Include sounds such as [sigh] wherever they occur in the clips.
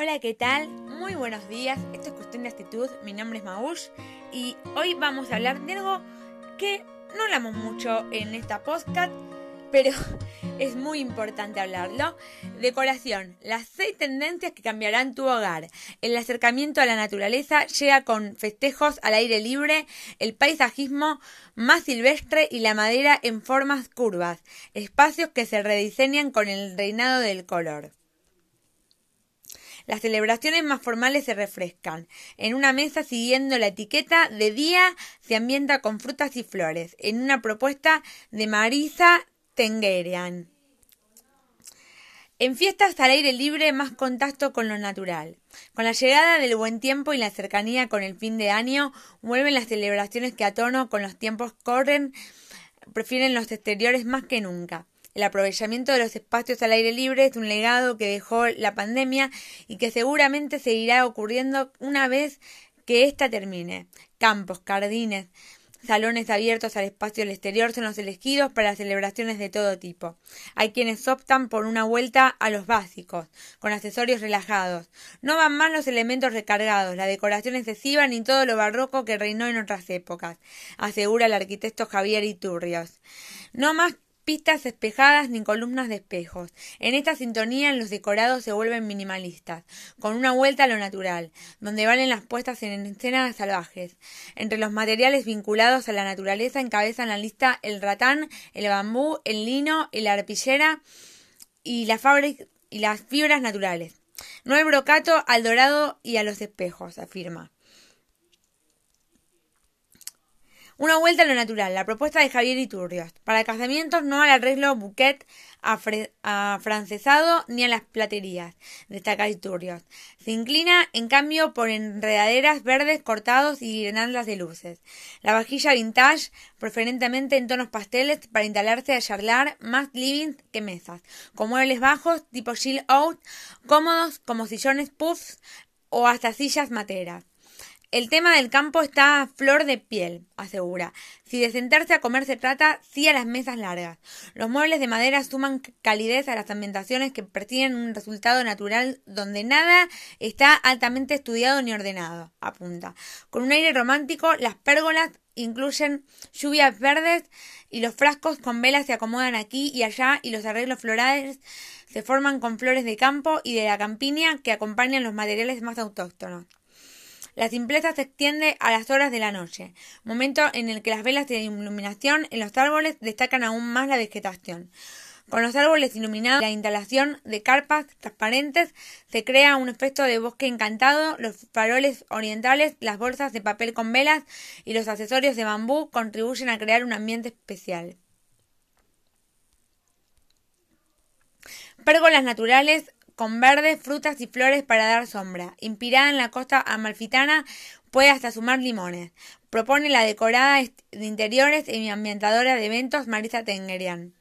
Hola, ¿qué tal? Muy buenos días. Esto es Cuestión de Actitud. Mi nombre es Maush y hoy vamos a hablar de algo que no hablamos mucho en esta podcast, pero [laughs] es muy importante hablarlo. Decoración. Las seis tendencias que cambiarán tu hogar. El acercamiento a la naturaleza llega con festejos al aire libre, el paisajismo más silvestre y la madera en formas curvas. Espacios que se rediseñan con el reinado del color. Las celebraciones más formales se refrescan. En una mesa siguiendo la etiqueta de día se ambienta con frutas y flores. En una propuesta de Marisa Tengerian. En fiestas al aire libre más contacto con lo natural. Con la llegada del buen tiempo y la cercanía con el fin de año, vuelven las celebraciones que a tono con los tiempos corren, prefieren los exteriores más que nunca. El aprovechamiento de los espacios al aire libre es un legado que dejó la pandemia y que seguramente seguirá ocurriendo una vez que ésta termine. Campos, jardines, salones abiertos al espacio del exterior son los elegidos para celebraciones de todo tipo. Hay quienes optan por una vuelta a los básicos, con accesorios relajados. No van más los elementos recargados, la decoración excesiva ni todo lo barroco que reinó en otras épocas, asegura el arquitecto Javier Iturrios. No más pistas espejadas ni columnas de espejos. En esta sintonía los decorados se vuelven minimalistas, con una vuelta a lo natural, donde valen las puestas en escenas salvajes. Entre los materiales vinculados a la naturaleza encabezan la lista el ratán, el bambú, el lino, la arpillera y, la y las fibras naturales. No el brocato al dorado y a los espejos, afirma. Una vuelta a lo natural, la propuesta de Javier Iturrios. Para casamientos no al arreglo bouquet afrancesado ni a las platerías, destaca Iturrios. Se inclina, en cambio, por enredaderas verdes cortados y guirnaldas de luces. La vajilla vintage, preferentemente en tonos pasteles, para instalarse a charlar más living que mesas, con muebles bajos tipo chill out, cómodos como sillones puffs o hasta sillas materas. El tema del campo está a flor de piel, asegura. Si de sentarse a comer se trata, sí a las mesas largas. Los muebles de madera suman calidez a las ambientaciones que persiguen un resultado natural donde nada está altamente estudiado ni ordenado, apunta. Con un aire romántico, las pérgolas incluyen lluvias verdes y los frascos con velas se acomodan aquí y allá y los arreglos florales se forman con flores de campo y de la campiña que acompañan los materiales más autóctonos. La simpleza se extiende a las horas de la noche, momento en el que las velas de iluminación en los árboles destacan aún más la vegetación. Con los árboles iluminados, la instalación de carpas transparentes se crea un efecto de bosque encantado, los faroles orientales, las bolsas de papel con velas y los accesorios de bambú contribuyen a crear un ambiente especial. Pérgolas naturales con verdes, frutas y flores para dar sombra. Inspirada en la costa amalfitana, puede hasta sumar limones. Propone la decorada de interiores y ambientadora de eventos Marisa Tengerian.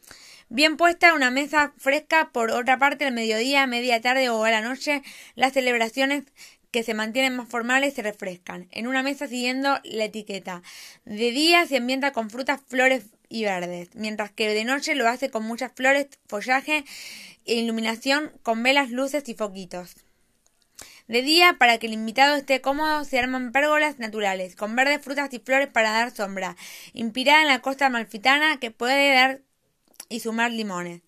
Bien puesta una mesa fresca, por otra parte, al mediodía, media tarde o a la noche, las celebraciones que se mantienen más formales se refrescan. En una mesa siguiendo la etiqueta. De día se ambienta con frutas, flores y verdes, mientras que de noche lo hace con muchas flores, follaje e iluminación con velas, luces y foquitos. De día, para que el invitado esté cómodo, se arman pérgolas naturales, con verdes frutas y flores para dar sombra, inspirada en la costa amalfitana que puede dar y sumar limones.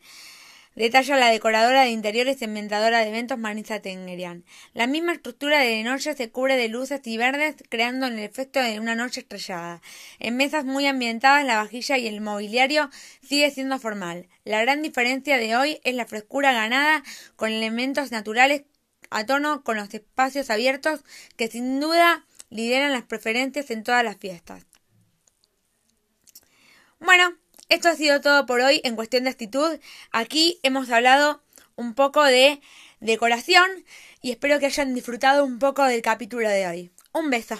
Detalla la decoradora de interiores y ambientadora de eventos Marisa Tengerian. La misma estructura de noche se cubre de luces y verdes, creando el efecto de una noche estrellada. En mesas muy ambientadas, la vajilla y el mobiliario sigue siendo formal. La gran diferencia de hoy es la frescura ganada con elementos naturales a tono con los espacios abiertos que sin duda lideran las preferencias en todas las fiestas. Bueno, esto ha sido todo por hoy en cuestión de actitud. Aquí hemos hablado un poco de decoración y espero que hayan disfrutado un poco del capítulo de hoy. Un beso.